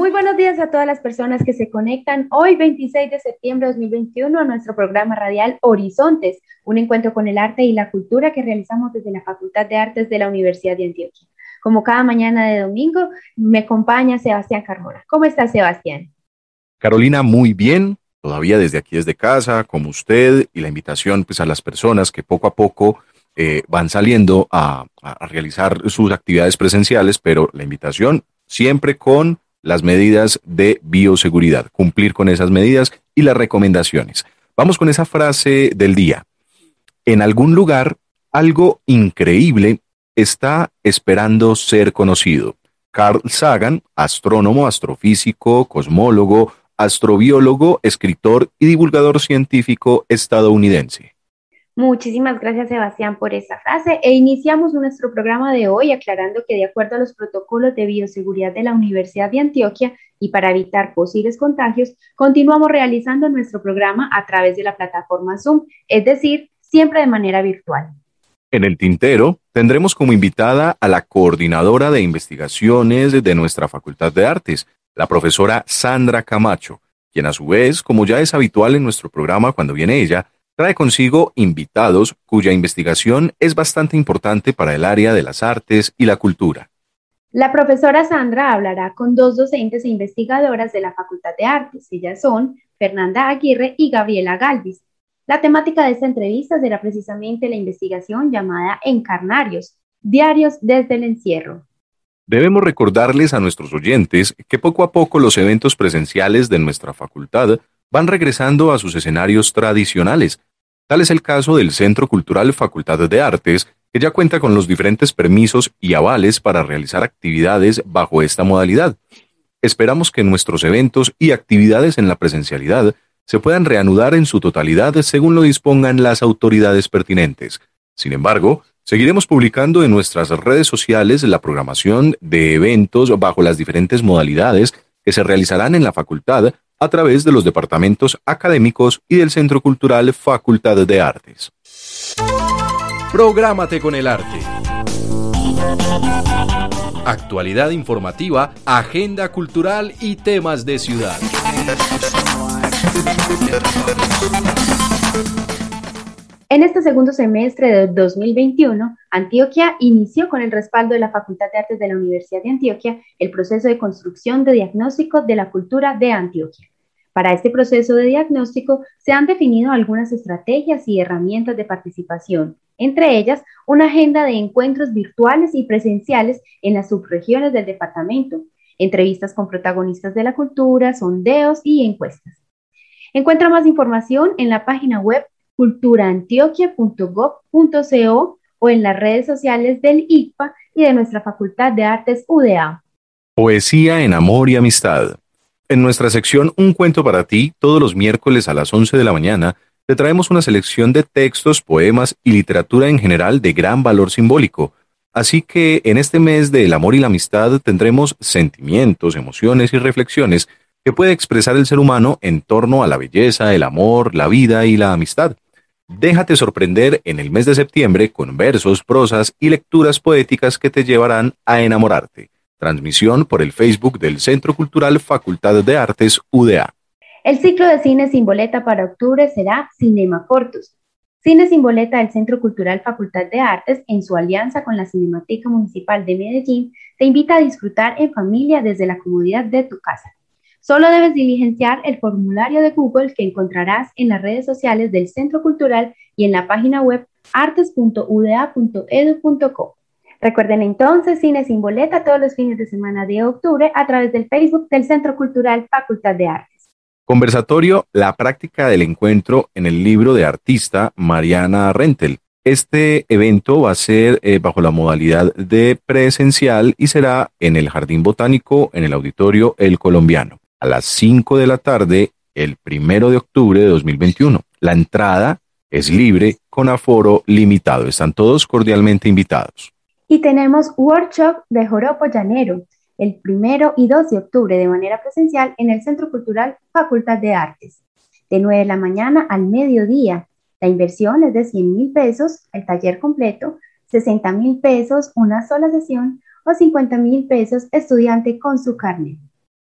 Muy buenos días a todas las personas que se conectan hoy 26 de septiembre de 2021 a nuestro programa radial Horizontes, un encuentro con el arte y la cultura que realizamos desde la Facultad de Artes de la Universidad de Antioquia. Como cada mañana de domingo, me acompaña Sebastián Carmona. ¿Cómo está Sebastián? Carolina, muy bien. Todavía desde aquí, desde casa, como usted, y la invitación pues, a las personas que poco a poco eh, van saliendo a, a realizar sus actividades presenciales, pero la invitación siempre con las medidas de bioseguridad, cumplir con esas medidas y las recomendaciones. Vamos con esa frase del día. En algún lugar, algo increíble está esperando ser conocido. Carl Sagan, astrónomo, astrofísico, cosmólogo, astrobiólogo, escritor y divulgador científico estadounidense. Muchísimas gracias Sebastián por esa frase e iniciamos nuestro programa de hoy aclarando que de acuerdo a los protocolos de bioseguridad de la Universidad de Antioquia y para evitar posibles contagios, continuamos realizando nuestro programa a través de la plataforma Zoom, es decir, siempre de manera virtual. En el tintero tendremos como invitada a la coordinadora de investigaciones de nuestra Facultad de Artes, la profesora Sandra Camacho, quien a su vez, como ya es habitual en nuestro programa cuando viene ella, trae consigo invitados cuya investigación es bastante importante para el área de las artes y la cultura. La profesora Sandra hablará con dos docentes e investigadoras de la Facultad de Artes. Ellas son Fernanda Aguirre y Gabriela Galvis. La temática de esta entrevista será precisamente la investigación llamada Encarnarios, Diarios desde el Encierro. Debemos recordarles a nuestros oyentes que poco a poco los eventos presenciales de nuestra facultad van regresando a sus escenarios tradicionales, Tal es el caso del Centro Cultural Facultad de Artes, que ya cuenta con los diferentes permisos y avales para realizar actividades bajo esta modalidad. Esperamos que nuestros eventos y actividades en la presencialidad se puedan reanudar en su totalidad según lo dispongan las autoridades pertinentes. Sin embargo, seguiremos publicando en nuestras redes sociales la programación de eventos bajo las diferentes modalidades que se realizarán en la facultad a través de los departamentos académicos y del Centro Cultural Facultad de Artes. Prográmate con el arte. Actualidad informativa, agenda cultural y temas de ciudad. En este segundo semestre de 2021, Antioquia inició con el respaldo de la Facultad de Artes de la Universidad de Antioquia el proceso de construcción de diagnóstico de la cultura de Antioquia. Para este proceso de diagnóstico se han definido algunas estrategias y herramientas de participación, entre ellas una agenda de encuentros virtuales y presenciales en las subregiones del departamento, entrevistas con protagonistas de la cultura, sondeos y encuestas. Encuentra más información en la página web culturaantioquia.gov.co o en las redes sociales del ICPA y de nuestra Facultad de Artes UDA. Poesía en amor y amistad. En nuestra sección Un cuento para ti, todos los miércoles a las 11 de la mañana, te traemos una selección de textos, poemas y literatura en general de gran valor simbólico. Así que en este mes del amor y la amistad tendremos sentimientos, emociones y reflexiones que puede expresar el ser humano en torno a la belleza, el amor, la vida y la amistad. Déjate sorprender en el mes de septiembre con versos, prosas y lecturas poéticas que te llevarán a enamorarte. Transmisión por el Facebook del Centro Cultural Facultad de Artes UDA. El ciclo de cine sin boleta para octubre será Cinema Cortus. Cine sin boleta del Centro Cultural Facultad de Artes, en su alianza con la Cinemateca Municipal de Medellín, te invita a disfrutar en familia desde la comodidad de tu casa. Solo debes diligenciar el formulario de Google que encontrarás en las redes sociales del Centro Cultural y en la página web artes.uda.edu.co. Recuerden entonces Cine sin boleta todos los fines de semana de octubre a través del Facebook del Centro Cultural Facultad de Artes. Conversatorio La práctica del encuentro en el libro de artista Mariana Rentel. Este evento va a ser eh, bajo la modalidad de presencial y será en el Jardín Botánico en el Auditorio El Colombiano a las 5 de la tarde el primero de octubre de 2021. La entrada es libre con aforo limitado. Están todos cordialmente invitados. Y tenemos workshop de Joropo Llanero el primero y 2 de octubre de manera presencial en el Centro Cultural Facultad de Artes, de 9 de la mañana al mediodía. La inversión es de 100 mil pesos, el taller completo, 60 mil pesos, una sola sesión o 50 mil pesos estudiante con su carnet.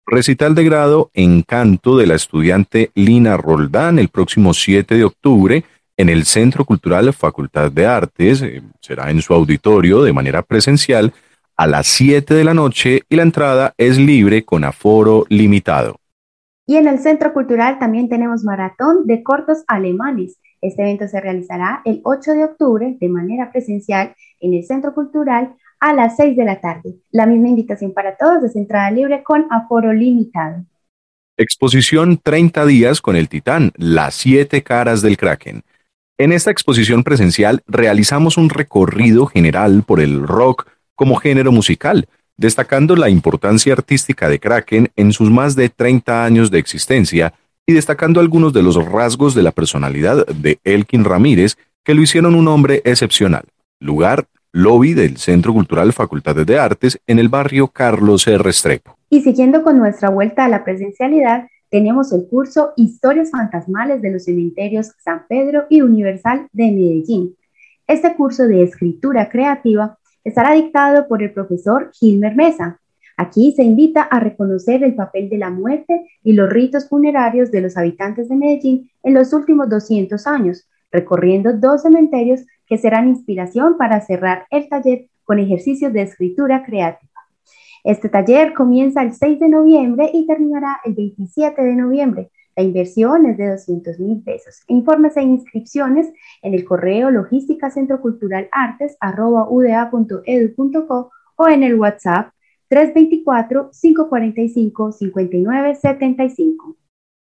Recital de grado en canto de la estudiante Lina Roldán el próximo 7 de octubre en el Centro Cultural Facultad de Artes. Eh, será en su auditorio de manera presencial a las 7 de la noche y la entrada es libre con aforo limitado. Y en el Centro Cultural también tenemos maratón de cortos alemanes. Este evento se realizará el 8 de octubre de manera presencial en el Centro Cultural a las 6 de la tarde. La misma invitación para todos es entrada libre con aforo limitado. Exposición 30 días con el Titán, las siete caras del Kraken. En esta exposición presencial realizamos un recorrido general por el rock, como género musical, destacando la importancia artística de Kraken en sus más de 30 años de existencia y destacando algunos de los rasgos de la personalidad de Elkin Ramírez que lo hicieron un hombre excepcional. Lugar, lobby del Centro Cultural Facultades de Artes en el barrio Carlos R. Restrepo. Y siguiendo con nuestra vuelta a la presencialidad, tenemos el curso Historias Fantasmales de los Cementerios San Pedro y Universal de Medellín. Este curso de escritura creativa estará dictado por el profesor Gilmer Mesa. Aquí se invita a reconocer el papel de la muerte y los ritos funerarios de los habitantes de Medellín en los últimos 200 años, recorriendo dos cementerios que serán inspiración para cerrar el taller con ejercicios de escritura creativa. Este taller comienza el 6 de noviembre y terminará el 27 de noviembre. La inversión es de 200 mil pesos. Informes e inscripciones en el correo logística centro cultural artes uda.edu.co o en el WhatsApp 324-545-5975.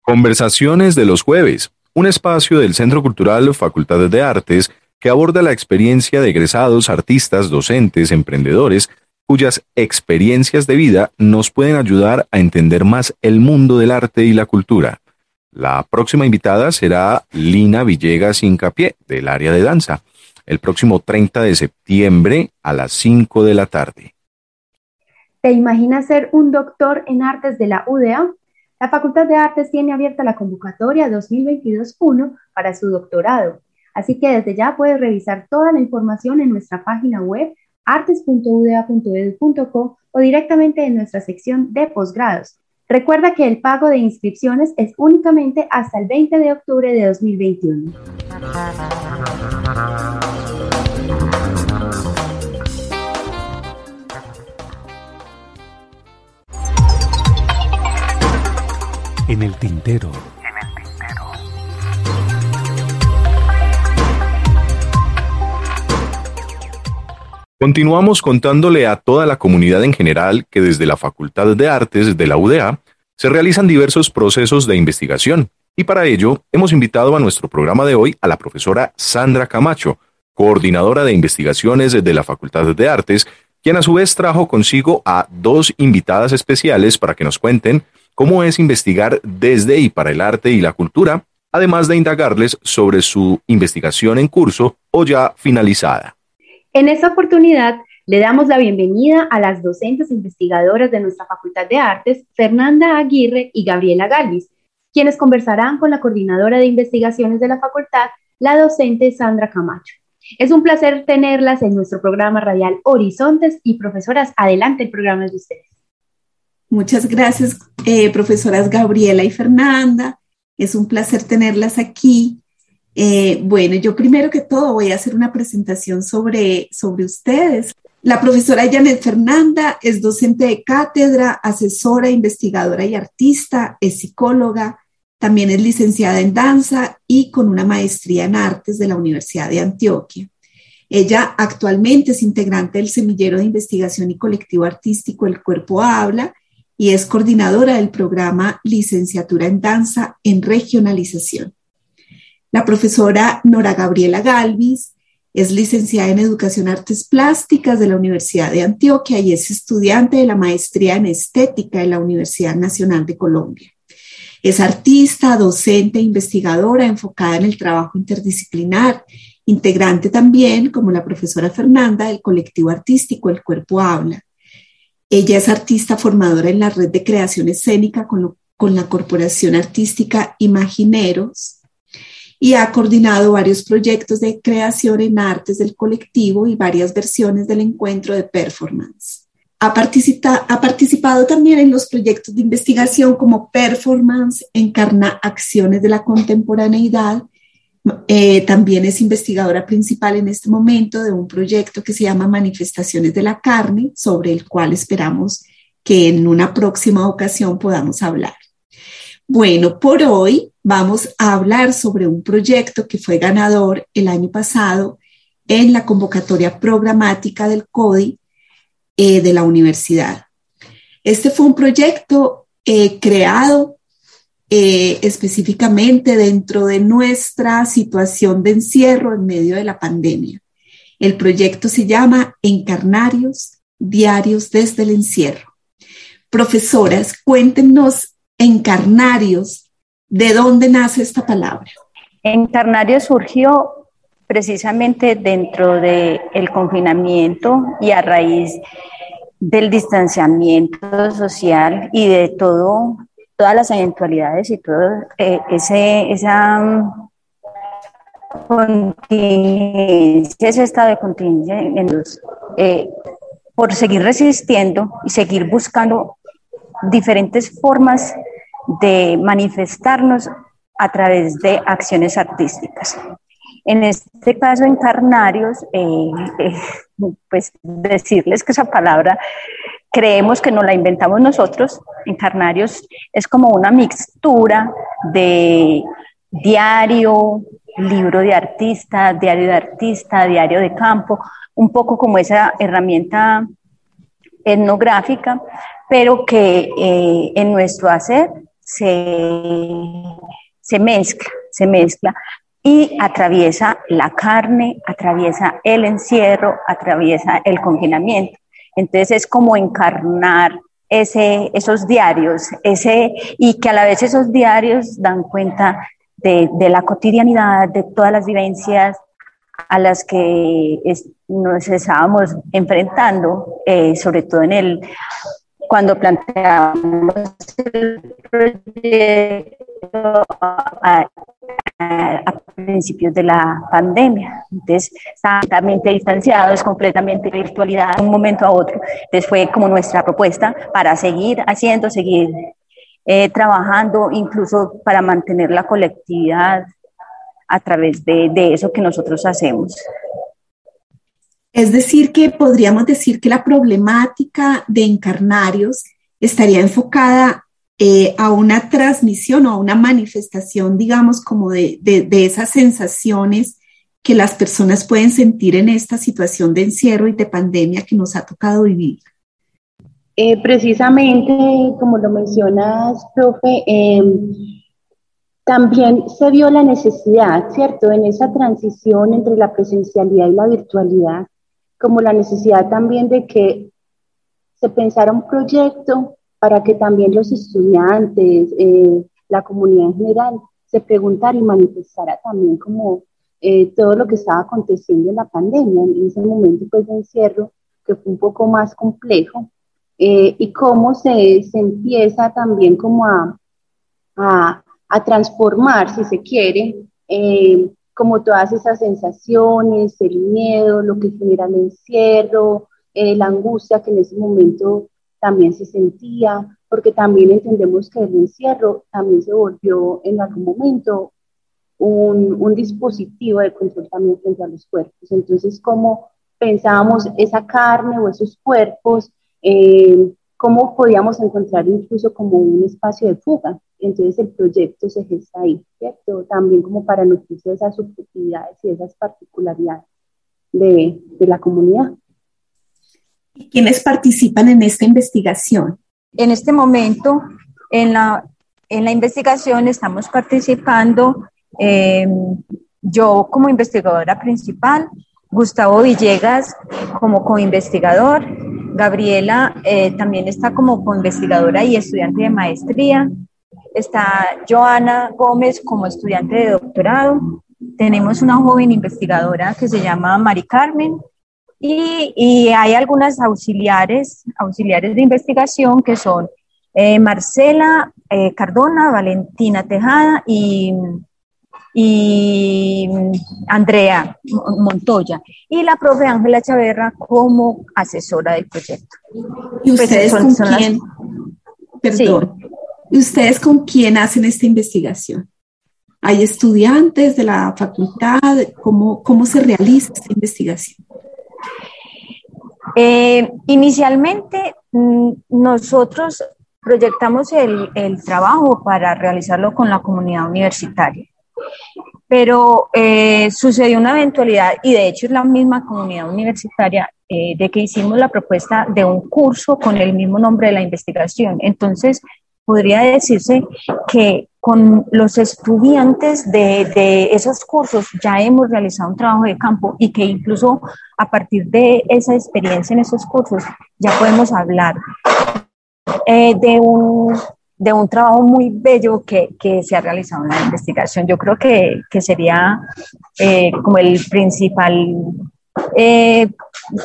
Conversaciones de los jueves, un espacio del Centro Cultural Facultades de Artes que aborda la experiencia de egresados, artistas, docentes, emprendedores, cuyas experiencias de vida nos pueden ayudar a entender más el mundo del arte y la cultura. La próxima invitada será Lina Villegas Incapié, del área de danza, el próximo 30 de septiembre a las 5 de la tarde. ¿Te imaginas ser un doctor en artes de la UDA? La Facultad de Artes tiene abierta la convocatoria 2022-1 para su doctorado, así que desde ya puedes revisar toda la información en nuestra página web artes.uda.edu.co o directamente en nuestra sección de posgrados. Recuerda que el pago de inscripciones es únicamente hasta el 20 de octubre de 2021. En el tintero. Continuamos contándole a toda la comunidad en general que desde la Facultad de Artes de la UDA se realizan diversos procesos de investigación y para ello hemos invitado a nuestro programa de hoy a la profesora Sandra Camacho, coordinadora de investigaciones de la Facultad de Artes, quien a su vez trajo consigo a dos invitadas especiales para que nos cuenten cómo es investigar desde y para el arte y la cultura, además de indagarles sobre su investigación en curso o ya finalizada. En esta oportunidad, le damos la bienvenida a las docentes investigadoras de nuestra Facultad de Artes, Fernanda Aguirre y Gabriela Galvis, quienes conversarán con la coordinadora de investigaciones de la facultad, la docente Sandra Camacho. Es un placer tenerlas en nuestro programa radial Horizontes y profesoras, adelante el programa de ustedes. Muchas gracias, eh, profesoras Gabriela y Fernanda. Es un placer tenerlas aquí eh, bueno, yo primero que todo voy a hacer una presentación sobre, sobre ustedes. La profesora Janet Fernanda es docente de cátedra, asesora, investigadora y artista, es psicóloga, también es licenciada en danza y con una maestría en artes de la Universidad de Antioquia. Ella actualmente es integrante del semillero de investigación y colectivo artístico El Cuerpo Habla y es coordinadora del programa Licenciatura en Danza en Regionalización. La profesora Nora Gabriela Galvis es licenciada en Educación Artes Plásticas de la Universidad de Antioquia y es estudiante de la maestría en Estética de la Universidad Nacional de Colombia. Es artista, docente investigadora enfocada en el trabajo interdisciplinar integrante también, como la profesora Fernanda, del colectivo artístico El Cuerpo Habla. Ella es artista formadora en la red de creación escénica con, con la Corporación Artística Imagineros y ha coordinado varios proyectos de creación en artes del colectivo y varias versiones del encuentro de performance. Ha, participado también en los proyectos de investigación como Performance, Encarna Acciones de la Contemporaneidad eh, también es investigadora principal en este momento de un proyecto que se llama Manifestaciones de la Carne, sobre el cual esperamos que en una próxima ocasión podamos hablar. Bueno, por hoy vamos a hablar sobre un proyecto que fue ganador el año pasado en la convocatoria programática del CODI eh, de la universidad. Este fue un proyecto eh, creado eh, específicamente dentro de nuestra situación de encierro en medio de la pandemia. El proyecto se llama Encarnarios, Diarios desde el Encierro. Profesoras, cuéntenos, Encarnarios, ¿de dónde nace esta palabra? Encarnarios surgió precisamente dentro del el confinamiento y a raíz del distanciamiento social y de todo todas las eventualidades y todo eh, ese, esa contingencia, ese estado de contingencia eh, por seguir resistiendo y seguir buscando diferentes formas de manifestarnos a través de acciones artísticas. En este caso, encarnarios, eh, pues decirles que esa palabra creemos que no la inventamos nosotros. Encarnarios es como una mixtura de diario, libro de artista, diario de artista, diario de campo, un poco como esa herramienta etnográfica, pero que eh, en nuestro hacer se, se mezcla, se mezcla y atraviesa la carne, atraviesa el encierro, atraviesa el confinamiento. Entonces es como encarnar ese, esos diarios, ese, y que a la vez esos diarios dan cuenta de, la cotidianidad, de todas las vivencias a las que nos estábamos enfrentando, eh, sobre todo en el cuando planteamos el proyecto a principios de la pandemia. Entonces, completamente distanciados, completamente virtualidad de un momento a otro. Entonces, fue como nuestra propuesta para seguir haciendo, seguir eh, trabajando, incluso para mantener la colectividad a través de, de eso que nosotros hacemos. Es decir, que podríamos decir que la problemática de encarnarios estaría enfocada eh, a una transmisión o a una manifestación, digamos, como de, esas sensaciones que las personas pueden sentir en esta situación de encierro y de pandemia que nos ha tocado vivir. Eh, precisamente, como lo mencionas, profe, em, también se vio la necesidad, ¿cierto?, en esa transición entre la presencialidad y la virtualidad, como la necesidad también de que se pensara un proyecto para que también los estudiantes, eh, la comunidad en general, se preguntara y manifestara también como eh, todo lo que estaba aconteciendo en la pandemia, en ese momento pues de encierro, que fue un poco más complejo, eh, y cómo se, se, empieza también como a, a, a transformar, si se quiere, como todas esas sensaciones, el miedo, lo que genera el encierro, la angustia que en ese momento también se sentía, porque también entendemos que el encierro también se volvió en algún momento un, un dispositivo de control también frente a los cuerpos. Entonces, ¿cómo pensábamos esa carne o esos cuerpos? Eh, ¿Cómo podíamos encontrar incluso como un espacio de fuga? Entonces el proyecto se gesta ahí, ¿cierto? También como para nutrirse esas subjetividades y esas particularidades de, de la comunidad. ¿Quiénes participan en esta investigación? En este momento, en la, en la investigación estamos participando em, yo como investigadora principal, Gustavo Villegas como co-investigador, Gabriela eh, también está como co-investigadora y estudiante de maestría, está Joana Gómez como estudiante de doctorado, tenemos una joven investigadora que se llama Mari Carmen y, y hay algunas auxiliares, auxiliares de investigación que son eh, Marcela eh, Cardona, Valentina Tejada y, y Andrea Montoya y la profe Ángela Chaverra como asesora del proyecto. ¿Y pues, ustedes con quién? Perdón. ¿Y ustedes con quién hacen esta investigación? ¿Hay estudiantes de la facultad? ¿Cómo, cómo se realiza esta investigación? Eh, inicialmente, mm, nosotros proyectamos el, el, trabajo para realizarlo con la comunidad universitaria. Pero eh, sucedió una eventualidad, y de hecho es la misma comunidad universitaria, eh, de que hicimos la propuesta de un curso con el mismo nombre de la investigación. Entonces, podría decirse que con los estudiantes de, de, esos cursos ya hemos realizado un trabajo de campo y que incluso a partir de esa experiencia en esos cursos ya podemos hablar eh, de, un, de un trabajo muy bello que, que, se ha realizado en la investigación. Yo creo que, que sería eh, como el principal eh,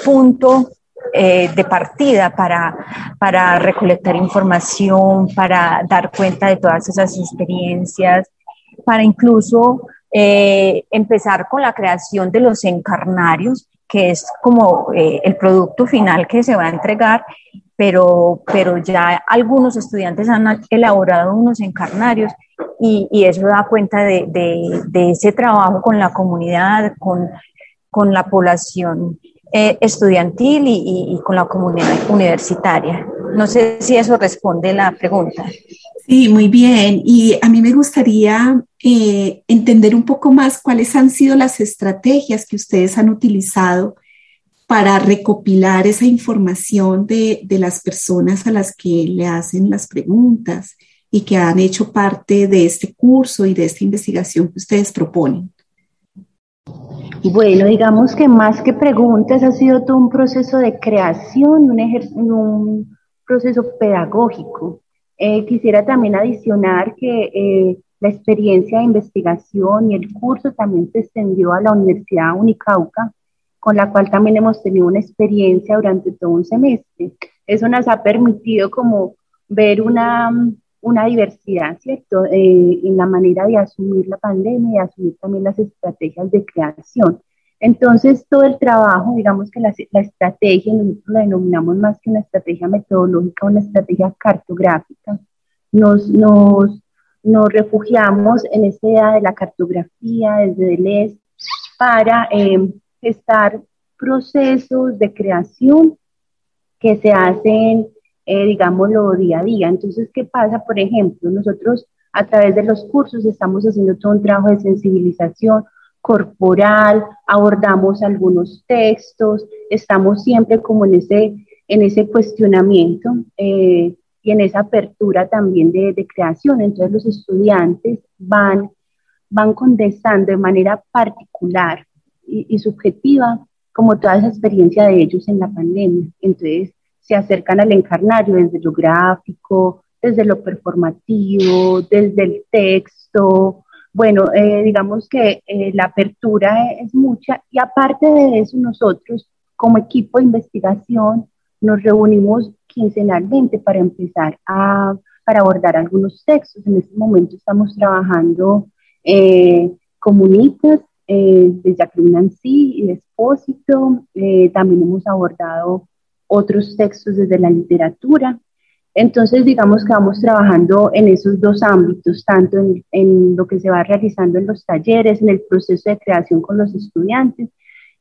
punto eh, de partida para, para recolectar información, para dar cuenta de todas esas experiencias, para incluso eh, empezar con la creación de los encarnarios, que es como eh, el producto final que se va a entregar, pero, pero ya algunos estudiantes han elaborado unos encarnarios y, eso da cuenta de, de, de, ese trabajo con la comunidad, con, con la población eh, estudiantil y, con la comunidad universitaria. No sé si eso responde la pregunta. Sí, muy bien. Y a mí me gustaría eh, entender un poco más cuáles han sido las estrategias que ustedes han utilizado para recopilar esa información de, de, las personas a las que le hacen las preguntas y que han hecho parte de este curso y de esta investigación que ustedes proponen. Bueno, digamos que más que preguntas ha sido todo un proceso de creación, un, un proceso pedagógico. Eh, quisiera también adicionar que eh, la experiencia de investigación y el curso también se extendió a la Universidad Unicauca, con la cual también hemos tenido una experiencia durante todo un semestre. Eso nos ha permitido como ver una, una diversidad, ¿cierto?, eh, en la manera de asumir la pandemia y asumir también las estrategias de creación. Entonces, todo el trabajo, digamos que la, la estrategia, nosotros la denominamos más que una estrategia metodológica, una estrategia cartográfica, nos, nos, nos refugiamos en esa idea de la cartografía desde Deleuze para eh, gestar procesos de creación que se hacen eh, digámoslo, día a día. Entonces, ¿qué pasa? Por ejemplo, nosotros a través de los cursos estamos haciendo todo un trabajo de sensibilización corporal, abordamos algunos textos, estamos siempre como en ese, en ese cuestionamiento eh, y en esa apertura también de, creación. Entonces los estudiantes van, van condensando de manera particular y, y subjetiva como toda esa experiencia de ellos en la pandemia. Entonces, se acercan al encarnario desde lo gráfico, desde lo performativo, desde el texto. Bueno, eh, digamos que eh, la apertura es mucha y aparte de eso nosotros como equipo de investigación nos reunimos quincenalmente para empezar a para abordar algunos textos. En este momento estamos trabajando eh, comunitas eh, de Jacqueline Nancy y de. Eh, también hemos abordado otros textos desde la literatura. Entonces, digamos que vamos trabajando en esos dos ámbitos, tanto en, en, lo que se va realizando en los talleres, en el proceso de creación con los estudiantes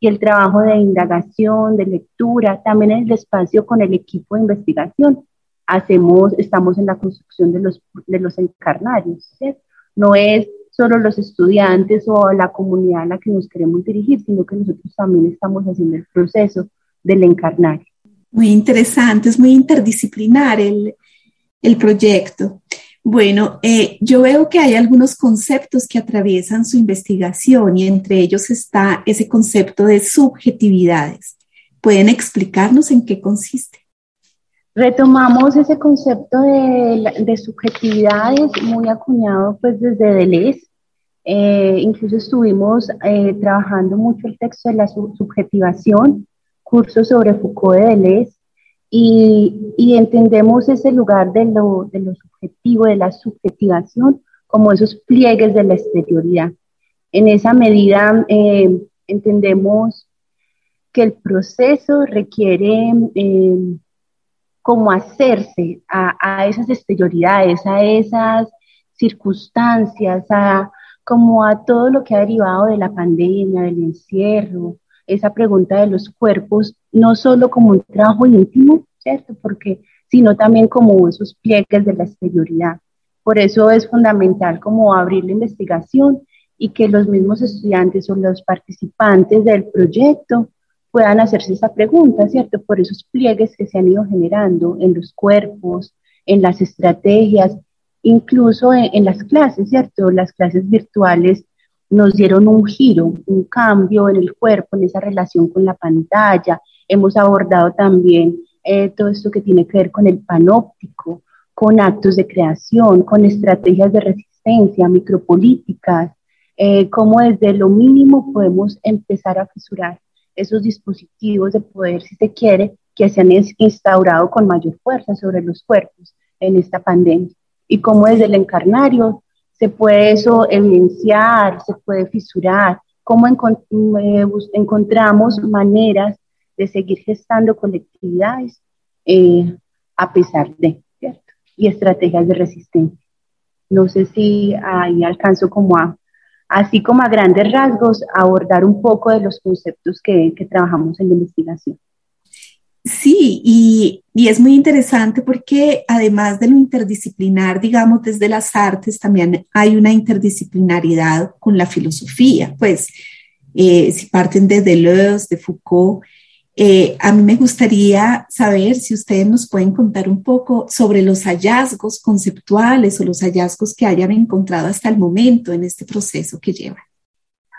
y el trabajo de indagación, de lectura, también en el espacio con el equipo de investigación. Hacemos, estamos en la construcción de los, de los encarnarios. ¿sí? No es solo los estudiantes o la comunidad a la que nos queremos dirigir, sino que nosotros también estamos haciendo el proceso del encarnario. Muy interesante, es muy interdisciplinar el, el proyecto. Bueno, eh, yo veo que hay algunos conceptos que atraviesan su investigación y entre ellos está ese concepto de subjetividades. ¿Pueden explicarnos en qué consiste? Retomamos ese concepto de, de subjetividades muy acuñado pues desde Deleuze Eh, incluso estuvimos eh, trabajando mucho el texto de la subjetivación, cursos sobre Foucault de Deleuze, y, y, entendemos ese lugar de lo, de lo subjetivo, de la subjetivación, como esos pliegues de la exterioridad. En esa medida eh, entendemos que el proceso requiere eh, como hacerse a, a, esas exterioridades, a esas circunstancias, a como a todo lo que ha derivado de la pandemia, del encierro, esa pregunta de los cuerpos, no solo como un trabajo íntimo, ¿cierto? Porque, sino también como esos pliegues de la exterioridad. Por eso es fundamental como abrir la investigación y que los mismos estudiantes o los participantes del proyecto puedan hacerse esa pregunta, ¿cierto? Por esos pliegues que se han ido generando en los cuerpos, en las estrategias, incluso en, las clases, ¿cierto? Las clases virtuales nos dieron un giro, un cambio en el cuerpo, en esa relación con la pantalla. Hemos abordado también eh, todo esto que tiene que ver con el panóptico, con actos de creación, con estrategias de resistencia, micropolíticas, eh, cómo desde lo mínimo podemos empezar a fisurar esos dispositivos de poder, si se quiere, que se han instaurado con mayor fuerza sobre los cuerpos en esta pandemia. Y cómo desde el encarnario se puede eso evidenciar, se puede fisurar, cómo eh, encontramos maneras de seguir gestando colectividades eh, a pesar de, ¿cierto? Y estrategias de resistencia. No sé si ahí alcanzo como a así como a grandes rasgos abordar un poco de los conceptos que, trabajamos en la investigación. Sí, y, y, es muy interesante porque además de lo interdisciplinar, digamos, desde las artes, también hay una interdisciplinaridad con la filosofía. Pues, eh, si parten de Deleuze, de Foucault, eh, a mí me gustaría saber si ustedes nos pueden contar un poco sobre los hallazgos conceptuales o los hallazgos que hayan encontrado hasta el momento en este proceso que llevan.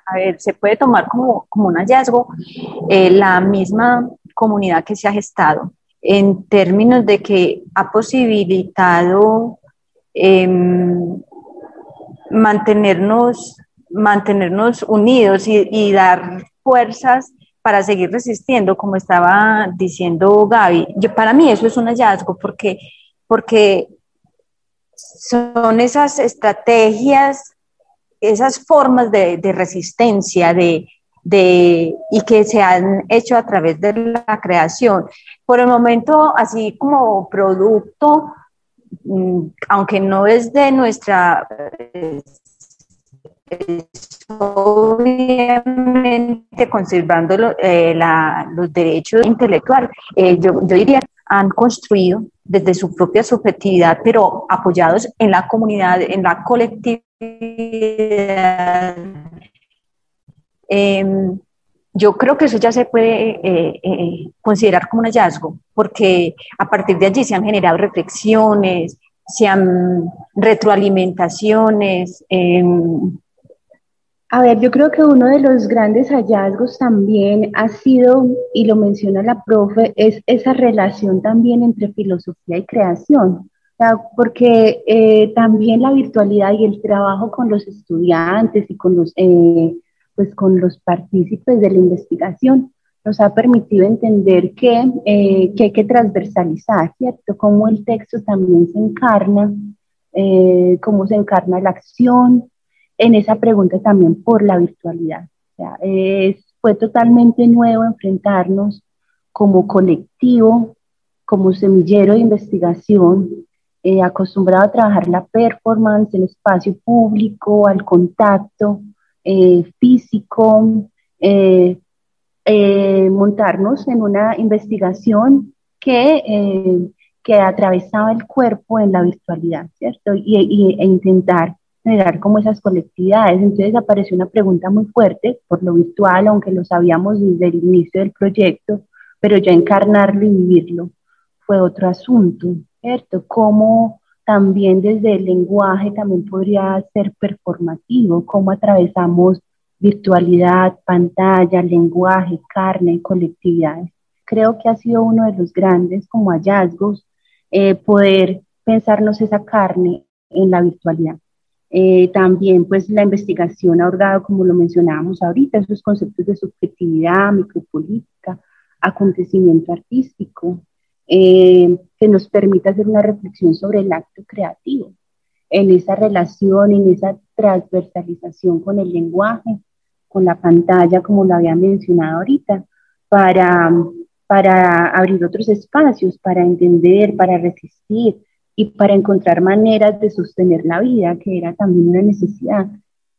A ver, se puede tomar como, como un hallazgo eh, la misma comunidad que se ha gestado en términos de que ha posibilitado em, mantenernos, mantenernos unidos y, dar fuerzas para seguir resistiendo, como estaba diciendo Gaby. Para mí eso es un hallazgo porque, porque son esas estrategias, esas formas de, resistencia de, de, y que se han hecho a través de la creación. Por el momento, así como producto, mm, aunque no es de nuestra obviamente conservando eh, los derechos intelectuales, eh, yo, diría, han construido desde su propia subjetividad, pero apoyados en la comunidad, en la colectividad. Em, yo creo que eso ya se puede eh, considerar como un hallazgo, porque a partir de allí se han generado reflexiones, se han retroalimentaciones, em, a ver, yo creo que uno de los grandes hallazgos también ha sido, y lo menciona la profe, es esa relación también entre filosofía y creación. porque eh, también la virtualidad y el trabajo con los estudiantes y con los, eh, pues con los partícipes de la investigación nos ha permitido entender que, eh, que hay que transversalizar, ¿cierto? Cómo el texto también se encarna, cómo se encarna la acción, en esa pregunta también por la virtualidad. Sea, fue totalmente nuevo enfrentarnos como colectivo, como semillero de investigación, eh, acostumbrado a trabajar la performance, el espacio público, al contacto eh, físico, eh, montarnos en una investigación que, que atravesaba el cuerpo en la virtualidad, ¿cierto? Y, e intentar generar como esas colectividades. Entonces apareció una pregunta muy fuerte por lo virtual, aunque lo sabíamos desde el inicio del proyecto, pero ya encarnarlo y vivirlo fue otro asunto, ¿cierto? Cómo también desde el lenguaje también podría ser performativo, cómo atravesamos virtualidad, pantalla, lenguaje, carne, colectividades. Creo que ha sido uno de los grandes como hallazgos eh, poder pensarnos esa carne en la virtualidad. Eh, también pues la investigación ha como lo mencionábamos ahorita, esos conceptos de subjetividad, micropolítica, acontecimiento artístico, eh, que nos permite hacer una reflexión sobre el acto creativo, en esa relación, en esa transversalización con el lenguaje, con la pantalla, como lo había mencionado ahorita, para, para abrir otros espacios, para entender, para resistir y para encontrar maneras de sostener la vida, que era también una necesidad.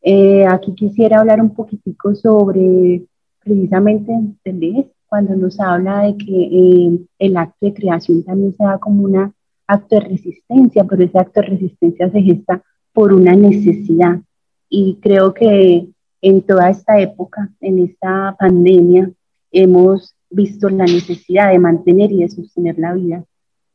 Eh, aquí quisiera hablar un poquitico sobre precisamente entender cuando nos habla de que eh, el acto de creación también se da como un acto de resistencia, pero ese acto de resistencia se gesta por una necesidad. Y creo que en toda esta época, en esta pandemia, hemos visto la necesidad de mantener y de sostener la vida,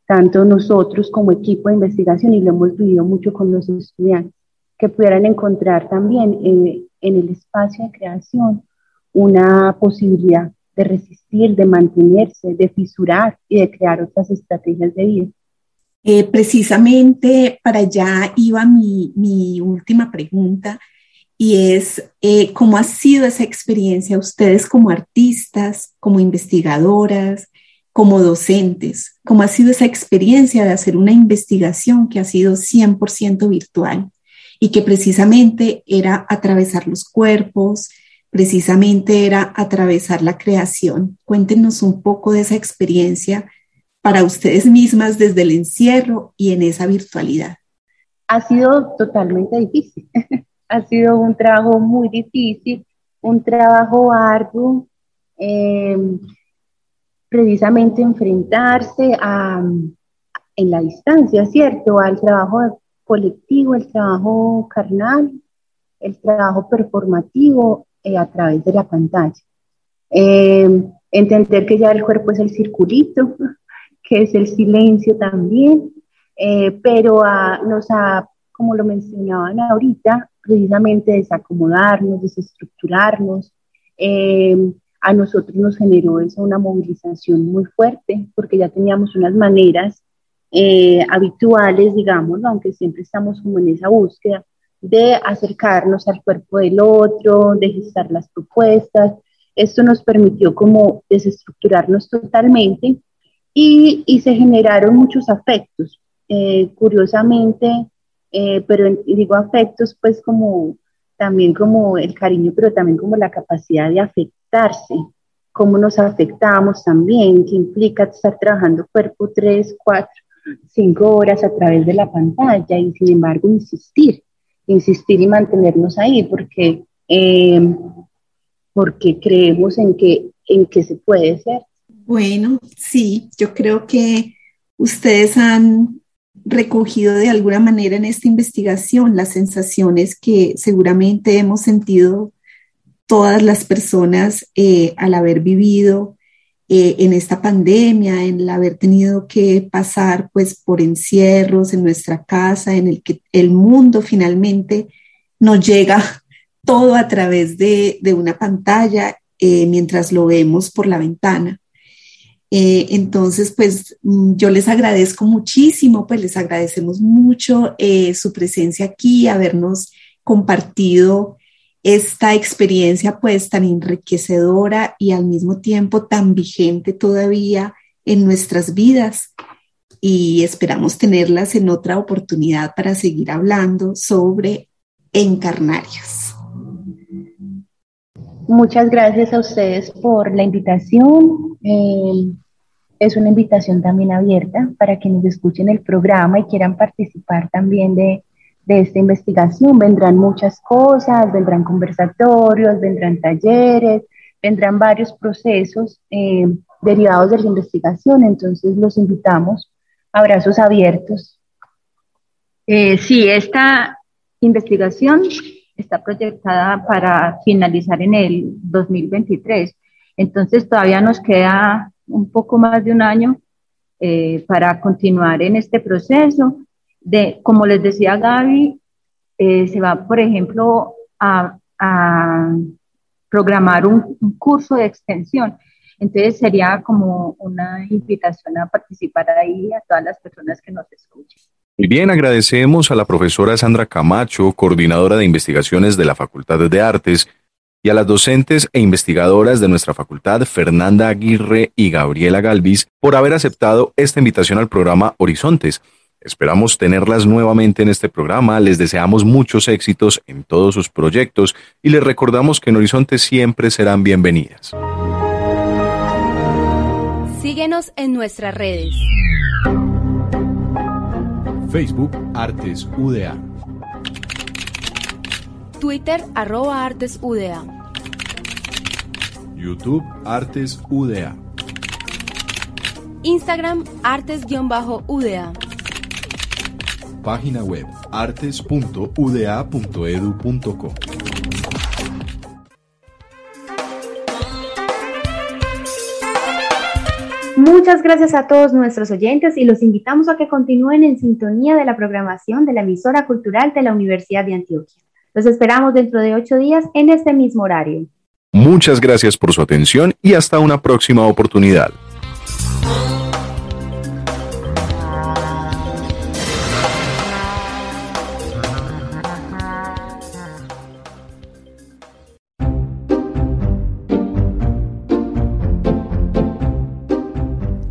tanto nosotros como equipo de investigación, y lo hemos vivido mucho con los estudiantes, que pudieran encontrar también eh, en el espacio de creación una posibilidad de resistir, de mantenerse, de fisurar y de crear otras estrategias de vida. Eh, precisamente para allá iba mi, mi última pregunta y es eh, cómo ha sido esa experiencia ustedes como artistas, como investigadoras, como docentes, cómo ha sido esa experiencia de hacer una investigación que ha sido 100% virtual y que precisamente era atravesar los cuerpos, precisamente era atravesar la creación. Cuéntenos un poco de esa experiencia para ustedes mismas desde el encierro y en esa virtualidad. Ha sido totalmente difícil, ha sido un trabajo muy difícil, un trabajo arduo, eh, precisamente enfrentarse a, en la distancia, ¿cierto? Al trabajo colectivo, el trabajo carnal, el trabajo performativo eh, a través de la pantalla. Eh, entender que ya el cuerpo es el circulito, que es el silencio también, eh, pero nos ha, como lo mencionaban ahorita, precisamente desacomodarnos, desestructurarnos. a nosotros nos generó eso una movilización muy fuerte, porque ya teníamos unas maneras habituales, digamos, aunque siempre estamos como en esa búsqueda, de acercarnos al cuerpo del otro, de gestar las propuestas. Esto nos permitió como desestructurarnos totalmente y, y se generaron muchos afectos. Eh, curiosamente, eh, pero digo afectos pues como también como el cariño, pero también como la capacidad de afectarse, cómo nos afectamos también, que implica estar trabajando cuerpo tres, cuatro, cinco horas a través de la pantalla y sin embargo insistir insistir y mantenernos ahí, porque, eh, porque creemos en que, en que se puede ser. Bueno, sí, yo creo que ustedes han recogido de alguna manera en esta investigación las sensaciones que seguramente hemos sentido todas las personas eh, al haber vivido eh, en esta pandemia, en el haber tenido que pasar pues por encierros en nuestra casa, en el que el mundo finalmente nos llega todo a través de, una pantalla eh, mientras lo vemos por la ventana. Eh, entonces, pues mm, yo les agradezco muchísimo, pues les agradecemos mucho su presencia aquí, habernos compartido esta experiencia pues tan enriquecedora y al mismo tiempo tan vigente todavía en nuestras vidas y esperamos tenerlas en otra oportunidad para seguir hablando sobre encarnarios. Muchas gracias a ustedes por la invitación. Eh, es una invitación también abierta para quienes escuchen el programa y quieran participar también de, de esta investigación. Vendrán muchas cosas, vendrán conversatorios, vendrán talleres, vendrán varios procesos eh, derivados de la investigación, entonces los invitamos abrazos abiertos. Eh, sí, esta investigación está proyectada para finalizar en el 2023, entonces todavía nos queda un poco más de un año eh, para continuar en este proceso de, como les decía Gaby, eh, se va, por ejemplo, a, programar un, curso de extensión. Entonces sería como una invitación a participar ahí a todas las personas que nos escuchen. Muy bien, agradecemos a la profesora Sandra Camacho, coordinadora de investigaciones de la Facultad de Artes, y a las docentes e investigadoras de nuestra facultad, Fernanda Aguirre y Gabriela Galvis, por haber aceptado esta invitación al programa Horizontes. Esperamos tenerlas nuevamente en este programa, les deseamos muchos éxitos en todos sus proyectos y les recordamos que en Horizontes siempre serán bienvenidas. Síguenos en nuestras redes. Facebook Artes UDA. Twitter arroba Artes UDA. YouTube Artes UDA. Instagram Artes-UDA. Página web artes.uda.edu.co. Muchas gracias a todos nuestros oyentes y los invitamos a que continúen en sintonía de la programación de la emisora cultural de la Universidad de Antioquia. Los esperamos dentro de ocho días en este mismo horario. Muchas gracias por su atención y hasta una próxima oportunidad.